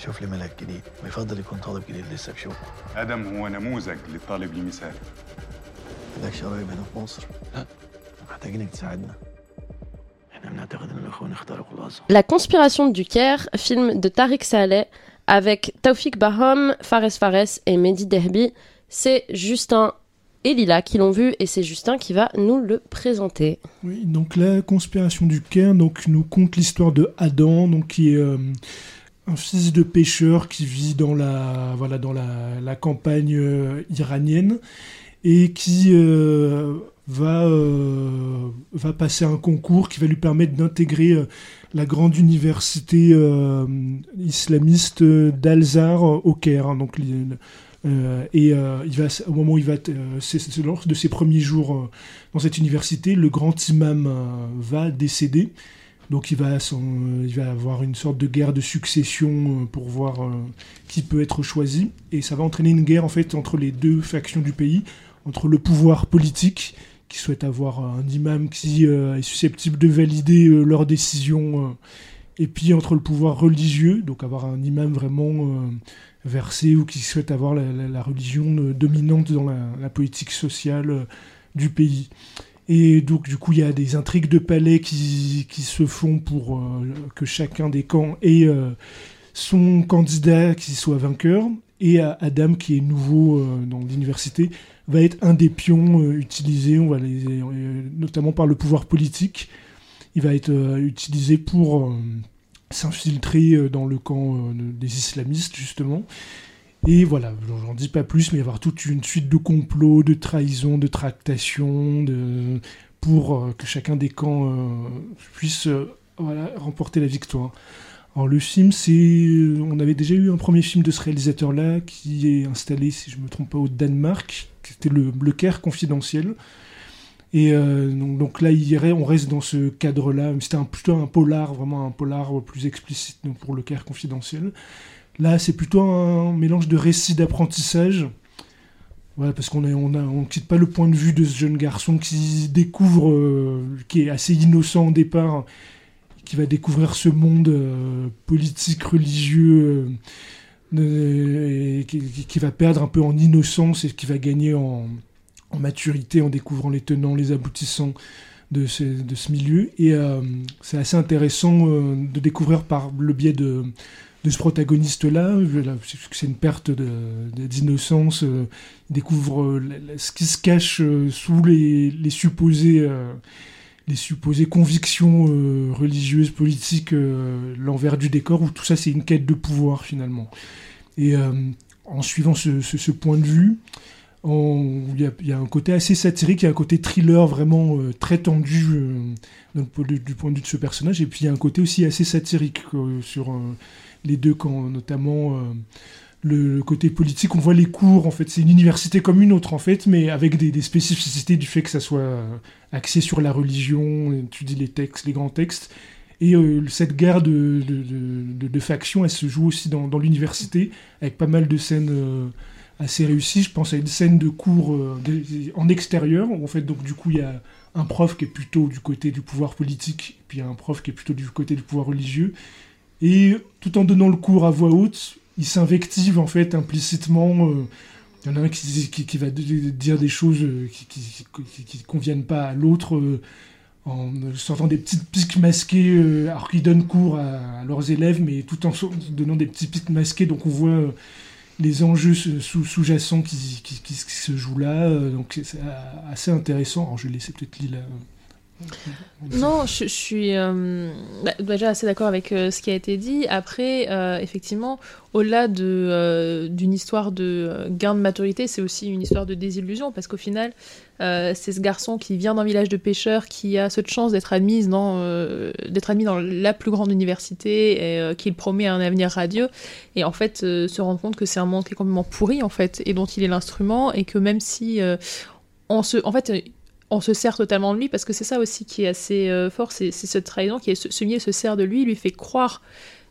شوف لي ملك جديد ويفضل يكون طالب جديد لسه بشوف آدم هو نموذج للطالب المثالي عندكش قرايب هنا في مصر لا محتاجينك تساعدنا احنا بنعتقد ان الاخوان اخترقوا الازهر La conspiration du Caire, film de Tariq Saleh avec Taufik Bahom, Fares Fares et Mehdi Derbi. C'est Justin et Lila qui l'ont vu et c'est Justin qui va nous le présenter. Oui, donc la conspiration du Caire donc, nous conte l'histoire de Adam, donc, qui est euh, un fils de pêcheur qui vit dans la, voilà, dans la, campagne euh, iranienne et qui euh, va, euh, va passer un concours qui va lui permettre d'intégrer la grande université islamiste d'Al-Azhar au Caire. hein, et il va, au moment où il va, c'est lors de ses premiers jours dans cette université, le grand imam va décéder. Donc il va, s'en- euh, il va avoir une sorte de guerre de succession euh, pour voir euh, qui peut être choisi. Et ça va entraîner une guerre en fait entre les deux factions du pays, entre le pouvoir politique qui souhaite avoir un imam qui est susceptible de valider leurs décisions, et puis entre le pouvoir religieux, donc avoir un imam vraiment versé ou qui souhaite avoir la, religion dominante dans la, politique sociale du pays. Et donc, du coup, il y a des intrigues de palais qui, qui se font pour euh, que chacun des camps ait euh, son candidat qui soit vainqueur. Et Adam, qui est nouveau euh, dans l'université, va être un des pions utilisés, on va les, notamment par le pouvoir politique. Il va être utilisé pour s'infiltrer dans le camp des islamistes, justement. Et voilà, j'en dis pas plus, mais il y avoir toute une suite de complots, de trahisons, de tractations, pour euh, que chacun des camps euh, puisse euh, voilà, remporter la victoire. Alors le film, c'est, on avait déjà eu un premier film de ce réalisateur-là qui est installé, si je me trompe pas, au Danemark, qui était le, Caire confidentiel. Et donc, là, on reste dans ce cadre-là. C'était plutôt un polar, vraiment un polar plus explicite pour le Caire confidentiel. Là, c'est plutôt un mélange de récits d'apprentissage. Voilà, parce qu'on ne on on quitte pas le point de vue de ce jeune garçon qui découvre, euh, qui est assez innocent au départ, qui va découvrir ce monde euh, politique, religieux, euh, qui, va perdre un peu en innocence et qui va gagner en, maturité en découvrant les tenants, les aboutissants de ce, milieu. Et c'est assez intéressant de découvrir par le biais de, de ce protagoniste-là, c'est une perte d'innocence, euh, découvre euh, ce qui se cache euh, sous les, les supposés... les supposées convictions religieuses, politiques, l'envers du décor, où tout ça c'est une quête de pouvoir finalement. Et en suivant ce, point de vue, il y, a- un côté assez satirique, il y a un côté thriller vraiment euh, très tendu euh, du point de vue de ce personnage, et puis il y a un côté aussi assez satirique euh, sur les deux camps, notamment le, côté politique. On voit les cours, en fait, c'est une université comme une autre en fait, mais avec des, spécificités du fait que ça soit axé sur la religion, étudie les textes, les grands textes. Et cette guerre de, factions, elle se joue aussi dans, l'université, avec pas mal de scènes assez réussies. Je pense à une scène de cours euh, en extérieur, où en fait, donc du coup, il y a un prof qui est plutôt du côté du pouvoir politique, puis y a un prof qui est plutôt du côté du pouvoir religieux. Et tout en donnant le cours à voix haute, il s'invective en fait implicitement. euh, il y en a un qui, va dire des choses euh, qui, qui conviennent pas à l'autre en sortant des petites piques masquées, alors qu'ils donnent cours à, leurs élèves, mais tout en donnant des petits pics masqués. Donc on voit les enjeux sous- sous-jacents qui, se jouent là. euh, donc c'est c'est assez intéressant. Alors je vais laisser peut-être Lila Non, je, suis euh, bah, déjà assez d'accord avec euh, ce qui a été dit. Après, euh, effectivement, au-delà de, d'une histoire de gain de maturité, c'est aussi une histoire de désillusion parce qu'au final, c'est ce garçon qui vient d'un village de pêcheurs qui a cette chance d'être admis dans, admis dans la plus grande université et qu'il promet un avenir radieux. Et en fait, se rendre compte que c'est un monde qui est complètement pourri en fait et dont il est l'instrument et que même si on se, en fait, on se sert totalement de lui parce que c'est ça aussi qui est assez euh, fort, c'est cette trahison qui est ce, se sert de lui, lui fait croire.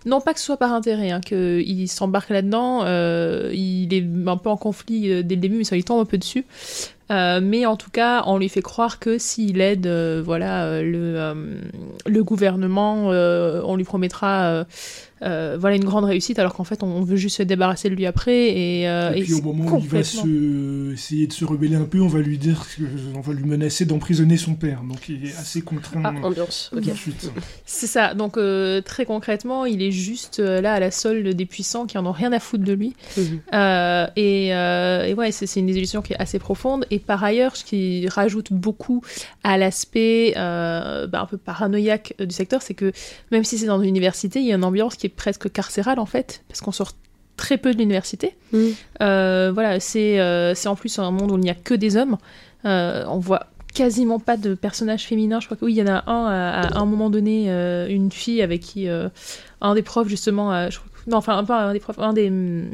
Non pas que ce soit par intérêt, hein, qu'il s'embarque là-dedans, euh, il est un peu en conflit euh, dès le début, mais ça lui tombe un peu dessus. Mais en tout cas, on lui fait croire que s'il aide voilà, le, le gouvernement, on lui promettra euh, voilà, une grande réussite, alors qu'en fait, on veut juste se débarrasser de lui après. Et, euh, Et et puis au moment où il va se... essayer de se rebeller un peu, on va lui dire, que... on va lui menacer d'emprisonner son père. Donc il est assez contraint. Ah, ambiance, ok. tout de suite. C'est ça, donc euh, très concrètement, il est juste euh, là à la solde des puissants qui en ont rien à foutre de lui. Mhm. Euh, et, euh, et ouais, c'est une désillusion qui est assez profonde. Et par ailleurs, ce qui rajoute beaucoup à l'aspect euh, bah, un peu paranoïaque du secteur, c'est que même si c'est dans une université, il y a une ambiance qui est presque carcérale en fait, parce qu'on sort très peu de l'université. Mhm. Euh, voilà, c'est euh, c'est en plus un monde où il n'y a que des hommes. Euh, on voit quasiment pas de personnages féminins. Je crois que oui, il y en a un à, à un moment donné, euh, une fille avec qui euh, un des profs justement, euh, je crois que- non, enfin pas un des profs, un des hum,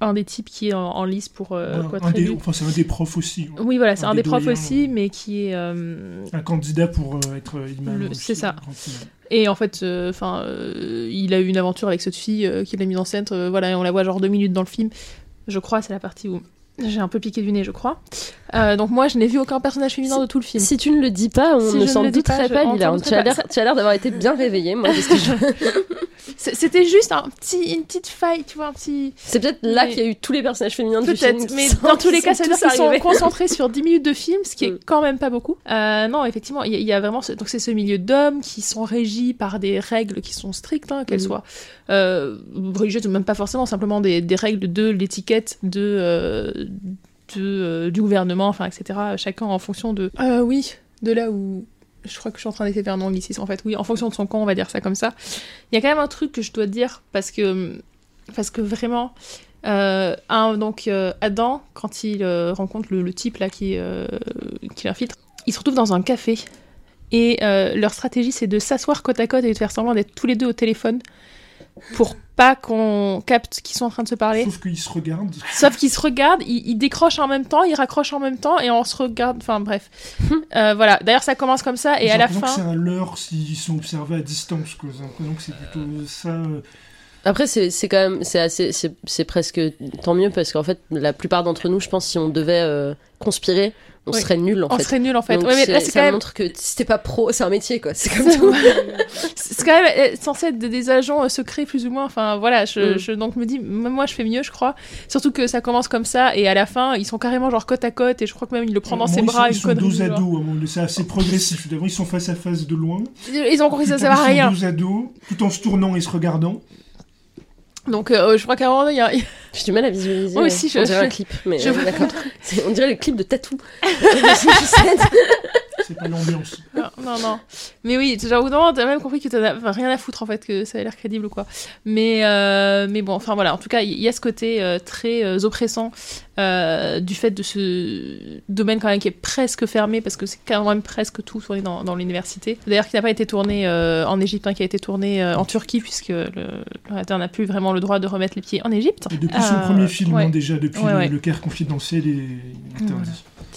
un des types qui est en, en lice pour euh, Ouais, un des-. Enfin, c'est un des profs aussi. hein. Oui, voilà, c'est un un, des des profs aussi, mais qui est euh, Un candidat pour euh, être imam. C'est ça. Et en fait, euh, enfin, euh, il a eu une aventure avec cette fille euh, qui l'a mise en scène. voilà, et on la voit genre deux minutes dans le film. Je crois, c'est la partie où j'ai un peu piqué du nez, je crois. Euh, donc moi, je n'ai vu aucun personnage féminin de tout le film. Si tu ne le dis pas, on Si ne s'en douterait pas, Lila. Tu as l'air, d'avoir été bien réveillée, moi. je- C'était juste un petit, une petite faille, tu vois, un petit. C'est peut-être là Mais- qu'il y a eu tous les personnages féminins du film. Peut-être, mais dans tous les cas, ça veut dire qu'ils sont concentrés sur 10 minutes de film, ce qui est Mm. quand même pas beaucoup. Euh, non, effectivement, il y, a- il y a vraiment. Ce, donc, c'est ce milieu d'hommes qui sont régis par des règles qui sont strictes, hein, qu'elles Mm. soient euh, religieuses ou même pas forcément, simplement des, des règles de l'étiquette, de. Euh, euh, du gouvernement, enfin, etc. Chacun en fonction de. Euh, oui, de là où. Je crois que je suis en train d'essayer de faire un anglicisme en fait. Oui, en fonction de son camp, on va dire ça comme ça. Il y a quand même un truc que je dois dire parce que. Parce que vraiment. Euh, un, donc euh, Adam, quand il euh, rencontre le, type là qui, euh, qui l'infiltre, ils se retrouvent dans un café. Et euh, leur stratégie, c'est de s'asseoir côte à côte et de faire semblant d'être tous les deux au téléphone pour pas qu'on capte qu'ils sont en train de se parler. Sauf qu'ils se regardent. Sauf qu'ils se regardent, ils, ils décrochent en même temps, ils raccrochent en même temps et on se regarde. Enfin bref. Euh, voilà. D'ailleurs, ça commence comme ça et J'ai à la que fin. c'est un leurre s'ils sont observés à distance. quoi. J'ai l'impression que c'est plutôt ça. Après, c'est c'est quand même, c'est assez, c'est c'est presque tant mieux parce qu'en fait, la plupart d'entre nous, je pense, si on devait euh, conspirer, on Oui. serait nul en On fait. serait nul en fait. Donc Ouais, mais là, ça quand même. montre que si t'es pas pro, c'est un métier quoi. C'est comme tout. C'est quand même euh, censé être des, agents euh, secrets plus ou moins. Enfin voilà, je, Mm. je donc me dis, même moi je fais mieux, je crois. Surtout que ça commence comme ça et à la fin ils sont carrément genre côte à côte et je crois que même il le prend dans ses bras Ils sont, ils sont dos à dos. C'est assez progressif. D'abord, ils sont face à face de loin. Ils ont compris ça Puis, sert à ils sont rien. dos à dos, tout en se tournant et se regardant. Donc euh, je crois qu'à un moment il y a. J'ai du mal à visualiser. Moi aussi, on je- dirait je- un clip, mais je euh, d'accord. On dirait le clip de Tatou. C'est pas l'ambiance. Non, non, non. Mais oui, genre, au moment, t'as même compris que t'en as enfin, rien à foutre, en fait, que ça a l'air crédible ou quoi. Mais, euh, mais bon, enfin voilà, en tout cas, il y a ce côté euh, très euh, oppressant du fait de ce domaine quand même qui est presque fermé, parce que c'est quand même presque tout tourné dans, dans l'université. D'ailleurs, qui n'a pas été tourné en Égypte, hein, qui a été tourné en Turquie, puisque le, le réalisateur n'a plus vraiment le droit de remettre les pieds en Égypte. Et depuis son premier film, ouais. hein, déjà, depuis Ouais, le, ouais. le Caire confidentiel et interdit. Euh,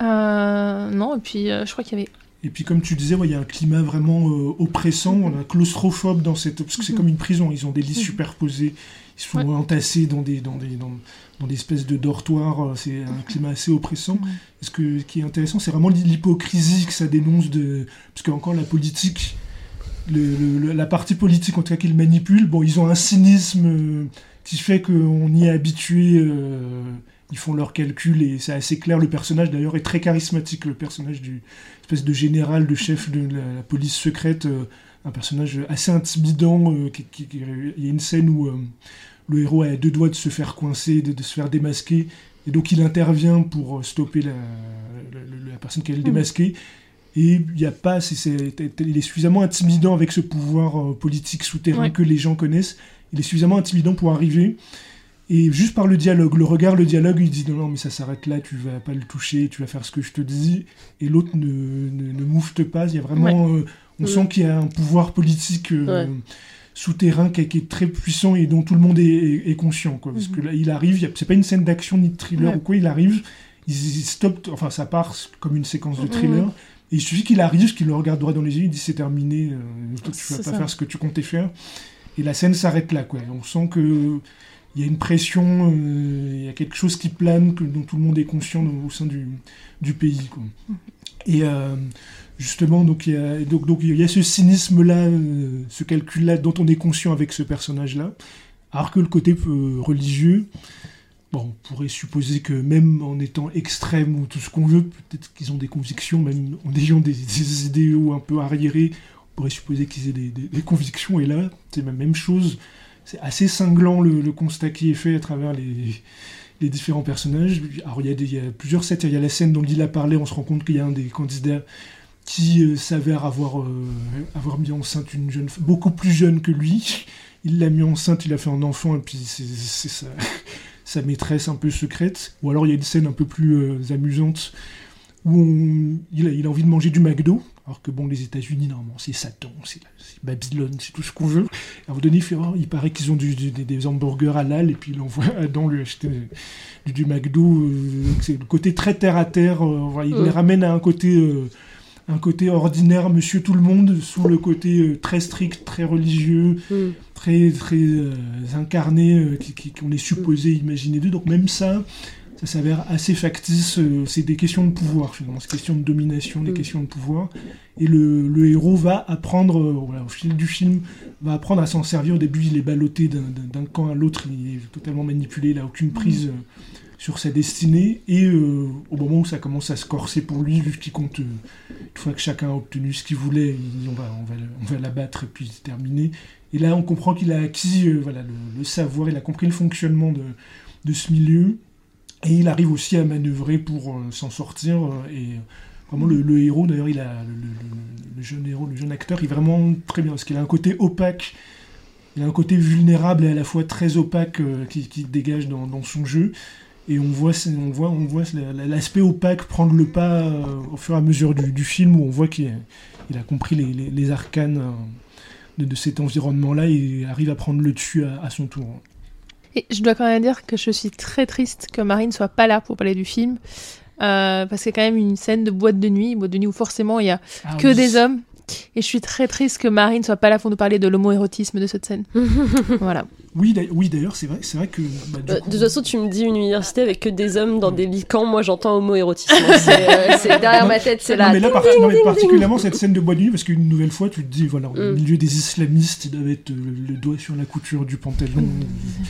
non, et puis euh, je crois qu'il y avait Et puis, comme tu disais, ouais, il y a un climat vraiment euh, oppressant, on a claustrophobe dans cette. Parce que c'est comme une prison, ils ont des lits Mhm. superposés, ils sont Ouais. entassés dans des, dans des, dans, dans des espèces de dortoirs, euh, c'est un climat assez oppressant. Mhm. Et ce, que, ce qui est intéressant, c'est vraiment l'hypocrisie que ça dénonce de. Parce qu'encore la politique, le- le- le- la partie politique en tout cas qu'ils manipulent, bon, ils ont un cynisme euh, qui fait qu'on y est habitué. euh, ils font leurs calculs et c'est assez clair. Le personnage d'ailleurs est très charismatique, le personnage du espèce de général, de chef de la, la police secrète, euh, un personnage assez intimidant. euh, qui- qui- qui- il y a une scène où euh, le héros a deux doigts de se faire coincer, de, de se faire démasquer, et donc il intervient pour stopper la, la- la- la personne qui allait le Mhm. démasquer. Et il y a pas, c'est- c'est- il est suffisamment intimidant avec ce pouvoir politique souterrain Ouais. que les gens connaissent. Il est suffisamment intimidant pour arriver. Et juste par le dialogue, le regard, le dialogue, il dit non, non, mais ça s'arrête là, tu vas pas le toucher, tu vas faire ce que je te dis. Et l'autre ne, ne, ne moufte pas. Il y a vraiment. euh, on Mhm. sent qu'il y a un pouvoir politique euh, Ouais. souterrain qui, est- qui est très puissant et dont tout le monde est, est- est conscient. Quoi, parce Mhm. que là, il arrive, c'est pas une scène d'action ni de thriller ou quoi, il arrive, il, il stoppe, enfin ça part comme une séquence de Mhm. thriller. Et il suffit qu'il arrive, qu'il le regarde droit dans les yeux, il dit c'est terminé, euh, toi, tu vas pas ça. faire ce que tu comptais faire. Et la scène s'arrête là, quoi. On sent que il y a une pression, euh, il y a quelque chose qui plane, que, dont tout le monde est conscient au sein du, du pays. Et euh, justement, donc il y a, ce cynisme-là, euh, ce calcul-là dont on est conscient avec ce personnage-là. Alors que le côté religieux, bon, on pourrait supposer que même en étant extrême ou tout ce qu'on veut, peut-être qu'ils ont des convictions, même en ayant des, des idéaux un peu arriérés, on pourrait supposer qu'ils aient des- des convictions. Et là, c'est la même chose. C'est assez cinglant le, constat qui est fait à travers les, différents personnages. Alors il y, a plusieurs scènes. Il y a la scène dont il a parlé, on se rend compte qu'il y a un des candidats qui euh, s'avère avoir, euh, avoir mis enceinte une jeune femme, beaucoup plus jeune que lui. Il l'a mis enceinte, il a fait un enfant, et puis c'est sa, maîtresse un peu secrète. Ou alors il y a une scène un peu plus euh, amusante où il a envie de manger du McDo, alors que bon, les États-Unis, normalement, c'est Satan, c'est Babylone, c'est tout ce qu'on veut. À un moment donné, il, paraît qu'ils ont du- du- des, hamburgers halal, et puis il envoie Adam lui acheter du, du McDo. euh, c'est le côté très terre à terre. euh, il les ramène à un côté. euh, un côté ordinaire, monsieur tout le monde, sous le côté très strict, très religieux, Mm. très très incarné qu'on est supposé imaginer d'eux. Donc même ça, ça s'avère assez factice. euh, c'est des questions de pouvoir finalement, c'est des questions de domination, des Mm. questions de pouvoir. Et le, le héros va apprendre, euh, voilà, au fil du film, va apprendre à s'en servir. Au début, il est ballotté d'un- camp à l'autre, il est totalement manipulé, il n'a aucune prise. euh, sur sa destinée et euh, au moment où ça commence à se corser pour lui vu qu'il compte euh, une fois que chacun a obtenu ce qu'il voulait il on va on va on va l'abattre et puis c'est terminé et là on comprend qu'il a acquis euh, voilà le, le savoir il a compris le fonctionnement de, de ce milieu et il arrive aussi à manœuvrer pour euh, s'en sortir euh, et euh, vraiment le, héros d'ailleurs le, jeune héros le jeune acteur il est vraiment très bien parce qu'il a un côté opaque il a un côté vulnérable et à la fois très opaque qui, qui dégage dans, son jeu et on voit, on voit, on voit la- la- l'aspect opaque prendre le pas au fur et à mesure du, film où on voit qu'il a, compris les, arcanes de, cet environnement-là et arrive à prendre le dessus à son tour. Et je dois quand même dire que je suis très triste que Marine soit pas là pour parler du film. euh, parce qu'il y a quand même une scène de boîte de nuit, boîte de nuit où forcément il y a Ah que oui. des hommes. Et je suis très triste que Marine soit pas là pour nous parler de l'homoérotisme de cette scène. voilà. Oui, d'ailleurs, oui, d'ailleurs, c'est vrai, c'est vrai que. bah, du Euh, coup- de toute façon, tu me dis une université avec que des hommes dans des lits camps, moi j'entends homoérotisme. C'est euh, c'est derrière ma tête, c'est Non, là. mais là, par- non, mais particulièrement cette scène de boîte de nuit, parce qu'une nouvelle fois, tu te dis, voilà, au Mm. milieu des islamistes, ils doivent être euh, le doigt sur la couture du pantalon.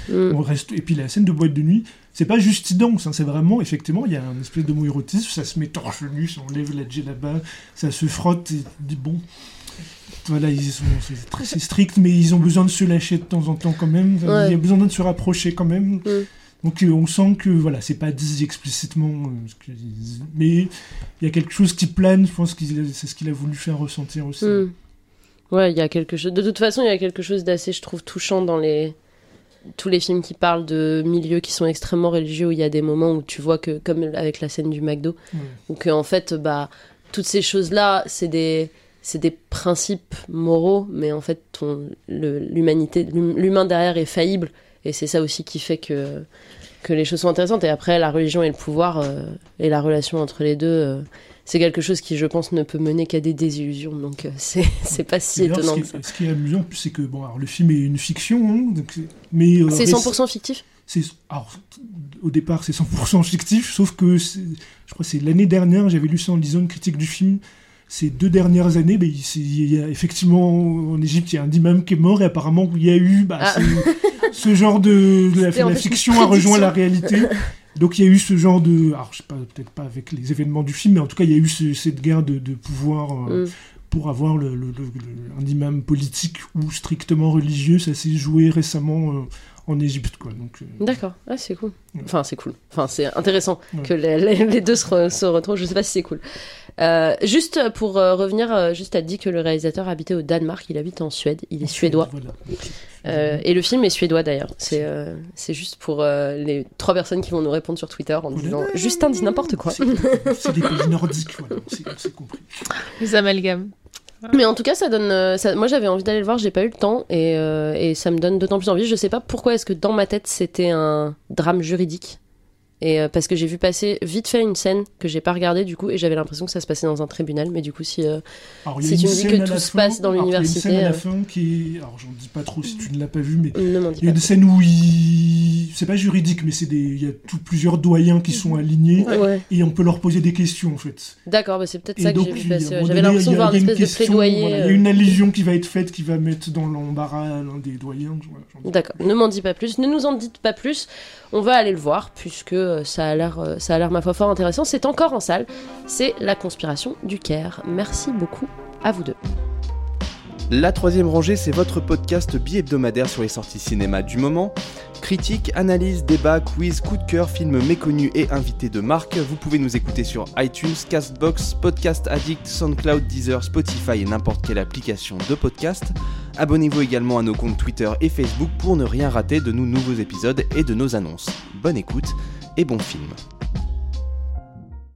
Mm. On reste... Et puis la scène de boîte de nuit, c'est pas juste idence, hein, c'est vraiment, effectivement, il y a un espèce de érotisme, ça se met torche nu, ça enlève la djellaba, ça se frotte, et tu te dis, bon. Voilà, ils sont, c'est très strict, mais ils ont besoin de se lâcher de temps en temps quand même. Il y a besoin de se rapprocher quand même. Mm. Donc euh, on sent que voilà, c'est pas dit explicitement, euh, mais il y a quelque chose qui plane. Je pense que c'est ce qu'il a voulu faire ressentir aussi. Mm. Ouais, il y a quelque chose. De toute façon, il y a quelque chose d'assez, je trouve, touchant dans les tous les films qui parlent de milieux qui sont extrêmement religieux, où il y a des moments où tu vois que, comme avec la scène du McDo, où que en fait, bah, toutes ces choses-là, c'est des c'est des principes moraux, mais en fait, ton le- l'humanité, l'hum- l'humain derrière est faillible, et c'est ça aussi qui fait que que les choses sont intéressantes. Et après, la religion et le pouvoir euh, et la relation entre les deux. euh, c'est quelque chose qui, je pense, ne peut mener qu'à des désillusions. Donc, euh, c'est c'est pas si étonnant ce, que qui ça. est, ce qui est amusant, c'est que bon, alors, le film est une fiction, hein, donc, mais C'est réc- 100% fictif? C'est- alors, au départ, c'est 100% fictif, sauf que je crois que c'est l'année dernière, j'avais lu ça en lisant une critique du film. Ces deux dernières années, ben, il, y a effectivement en Égypte, il y a un imam qui est mort et apparemment il y a eu bah, Ah. ce, ce genre de, de la, fiction a rejoint la réalité. Donc il y a eu ce genre de, alors je sais pas, peut-être pas avec les événements du film, mais en tout cas il y a eu ce- cette guerre de, de pouvoir euh, Mm. pour avoir le, le- le- le- un imam politique ou strictement religieux. Ça s'est joué récemment euh, en Égypte, quoi. Donc euh, D'accord, ah, c'est cool. Ouais. Enfin, c'est cool. Enfin, c'est intéressant Ouais. que les, les- les deux se, re- se retrouvent. Je sais pas si c'est cool. Euh, juste pour euh, revenir, euh, juste à dit que le réalisateur habitait au Danemark, il habite en Suède, il est suédois. Voilà. Euh, et le film est suédois d'ailleurs. C'est euh, c'est juste pour euh, les trois personnes qui vont nous répondre sur Twitter en Voilà. disant Justin dit n'importe quoi. C'est c'est des pays nordiques, voilà, on s'est- on s'est compris. Les amalgames. Mais en tout cas, ça donne. ça- moi, j'avais envie d'aller le voir, j'ai pas eu le temps, et, euh, et ça me donne d'autant plus envie. Je sais pas pourquoi est-ce que dans ma tête c'était un drame juridique. Et euh, parce que j'ai vu passer vite fait une scène que j'ai pas regardée du coup, et j'avais l'impression que ça se passait dans un tribunal. Mais du coup, si euh, Alors, Si tu me dis que tout se fin- passe dans alors, il y a l'université, une scène à la euh. fin qui est. Alors, j'en dis pas trop si tu ne l'as pas vu, mais il y a une scène où il. C'est pas juridique, mais c'est des. Il y a tout, plusieurs doyens qui sont alignés plus. Ouais. et on peut leur poser des questions en fait. D'accord, bah c'est peut-être ça que donc, j'ai vu passer. J'avais l'impression de voir une espèce de question, plaidoyer. voilà, Il y a euh. une allusion qui va être faite qui va mettre dans l'embarras l'un des doyens. D'accord, ne m'en dis pas plus, ne nous en dites pas plus. On va aller le voir puisque euh, ça a l'air, ça a l'air ma foi fort intéressant. C'est encore en salle. C'est La conspiration du Caire. Merci beaucoup à vous deux. La troisième rangée, c'est votre podcast bi-hebdomadaire sur les sorties cinéma du moment. Critique, analyse, débat, quiz, coup de cœur, films méconnus et invités de marque. Vous pouvez nous écouter sur iTunes, Castbox, Podcast Addict, SoundCloud, Deezer, Spotify et n'importe quelle application de podcast. Abonnez-vous également à nos comptes Twitter et Facebook pour ne rien rater de nos nouveaux épisodes et de nos annonces. Bonne écoute et bon film.